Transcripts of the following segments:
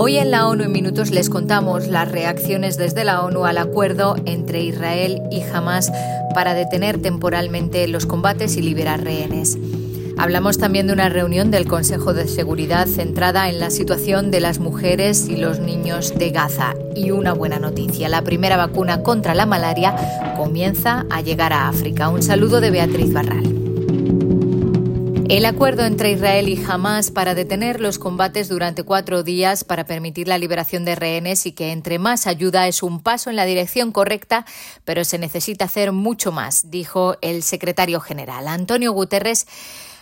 Hoy en la ONU en Minutos les contamos las reacciones desde la ONU al acuerdo entre Israel y Hamas para detener temporalmente los combates y liberar rehenes. Hablamos también de una reunión del Consejo de Seguridad centrada en la situación de las mujeres y los niños de Gaza. Y una buena noticia, la primera vacuna contra la malaria comienza a llegar a África. Un saludo de Beatriz Barral. El acuerdo entre Israel y Hamas para detener los combates durante cuatro días para permitir la liberación de rehenes y que entre más ayuda es un paso en la dirección correcta, pero se necesita hacer mucho más, dijo el secretario general. Antonio Guterres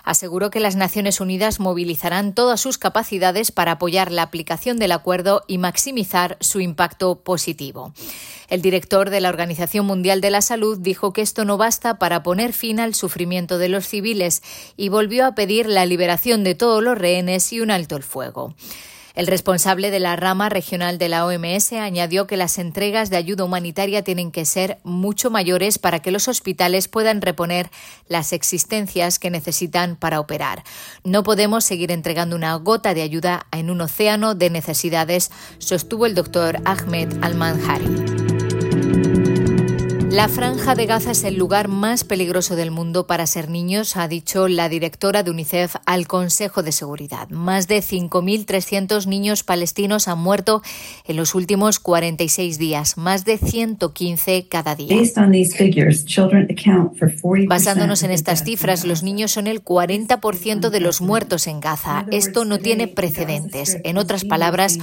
aseguró que las Naciones Unidas movilizarán todas sus capacidades para apoyar la aplicación del acuerdo y maximizar su impacto positivo. El director de la Organización Mundial de la Salud dijo que esto no basta para poner fin al sufrimiento de los civiles y volvió a pedir la liberación de todos los rehenes y un alto el fuego. El responsable de la rama regional de la OMS añadió que las entregas de ayuda humanitaria tienen que ser mucho mayores para que los hospitales puedan reponer las existencias que necesitan para operar. No podemos seguir entregando una gota de ayuda en un océano de necesidades, sostuvo el doctor Ahmed Al-Manhari. La franja de Gaza es el lugar más peligroso del mundo para ser niños, ha dicho la directora de UNICEF al Consejo de Seguridad. Más de 5.300 niños palestinos han muerto en los últimos 46 días, más de 115 cada día. Basándonos en estas cifras, los niños son el 40% de los muertos en Gaza. Esto no tiene precedentes. En otras palabras,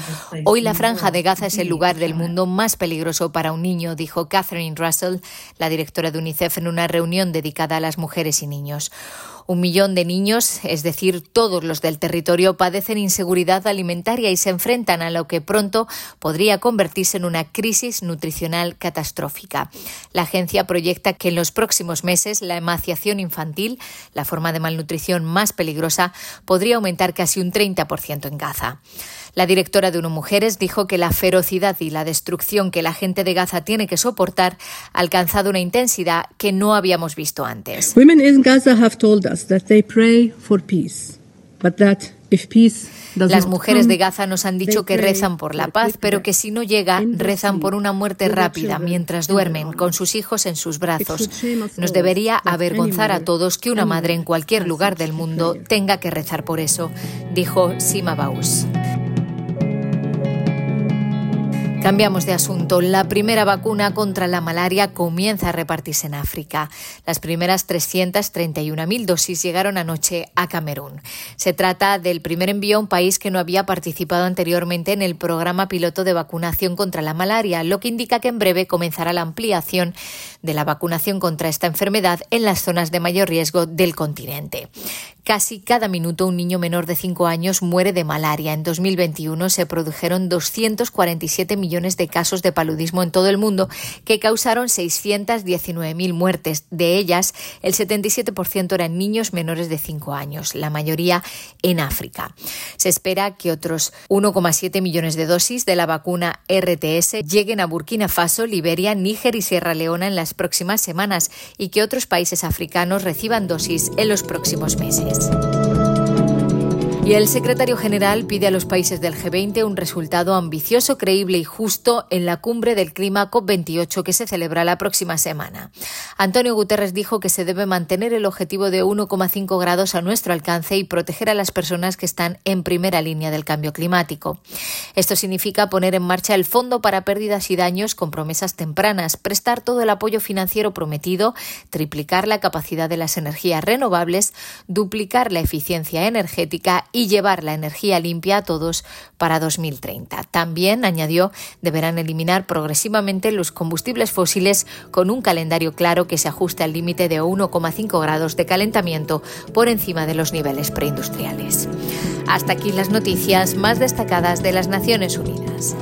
hoy la franja de Gaza es el lugar del mundo más peligroso para un niño, dijo Catherine Russell, la directora de UNICEF, en una reunión dedicada a las mujeres y niños. Un millón de niños, es decir, todos los del territorio, padecen inseguridad alimentaria y se enfrentan a lo que pronto podría convertirse en una crisis nutricional catastrófica. La agencia proyecta que en los próximos meses la emaciación infantil, la forma de malnutrición más peligrosa, podría aumentar casi un 30% en Gaza. La directora de UNO Mujeres dijo que la ferocidad y la destrucción que la gente de Gaza tiene que soportar ha alcanzado una intensidad que no habíamos visto antes. Las mujeres de Gaza nos han dicho que rezan por la paz, pero que si no llega, rezan por una muerte rápida mientras duermen con sus hijos en sus brazos. Nos debería avergonzar a todos que una madre en cualquier lugar del mundo tenga que rezar por eso, dijo Sima Baus. Cambiamos de asunto. La primera vacuna contra la malaria comienza a repartirse en África. Las primeras 331.000 dosis llegaron anoche a Camerún. Se trata del primer envío a un país que no había participado anteriormente en el programa piloto de vacunación contra la malaria, lo que indica que en breve comenzará la ampliación de la vacunación contra esta enfermedad en las zonas de mayor riesgo del continente. Casi cada minuto un niño menor de 5 años muere de malaria. En 2021 se produjeron 247 de casos de paludismo en todo el mundo que causaron 619.000 muertes. De ellas, el 77% eran niños menores de 5 años, la mayoría en África. Se espera que otros 1,7 millones de dosis de la vacuna RTS lleguen a Burkina Faso, Liberia, Níger y Sierra Leona en las próximas semanas y que otros países africanos reciban dosis en los próximos meses. Y el secretario general pide a los países del G20 un resultado ambicioso, creíble y justo en la cumbre del clima COP28 que se celebra la próxima semana. Antonio Guterres dijo que se debe mantener el objetivo de 1,5 grados a nuestro alcance y proteger a las personas que están en primera línea del cambio climático. Esto significa poner en marcha el Fondo para Pérdidas y Daños con promesas tempranas, prestar todo el apoyo financiero prometido, triplicar la capacidad de las energías renovables, duplicar la eficiencia energética y llevar la energía limpia a todos para 2030. También, añadió, deberán eliminar progresivamente los combustibles fósiles con un calendario claro que se ajuste al límite de 1,5 grados de calentamiento por encima de los niveles preindustriales. Hasta aquí las noticias más destacadas de las Naciones Unidas.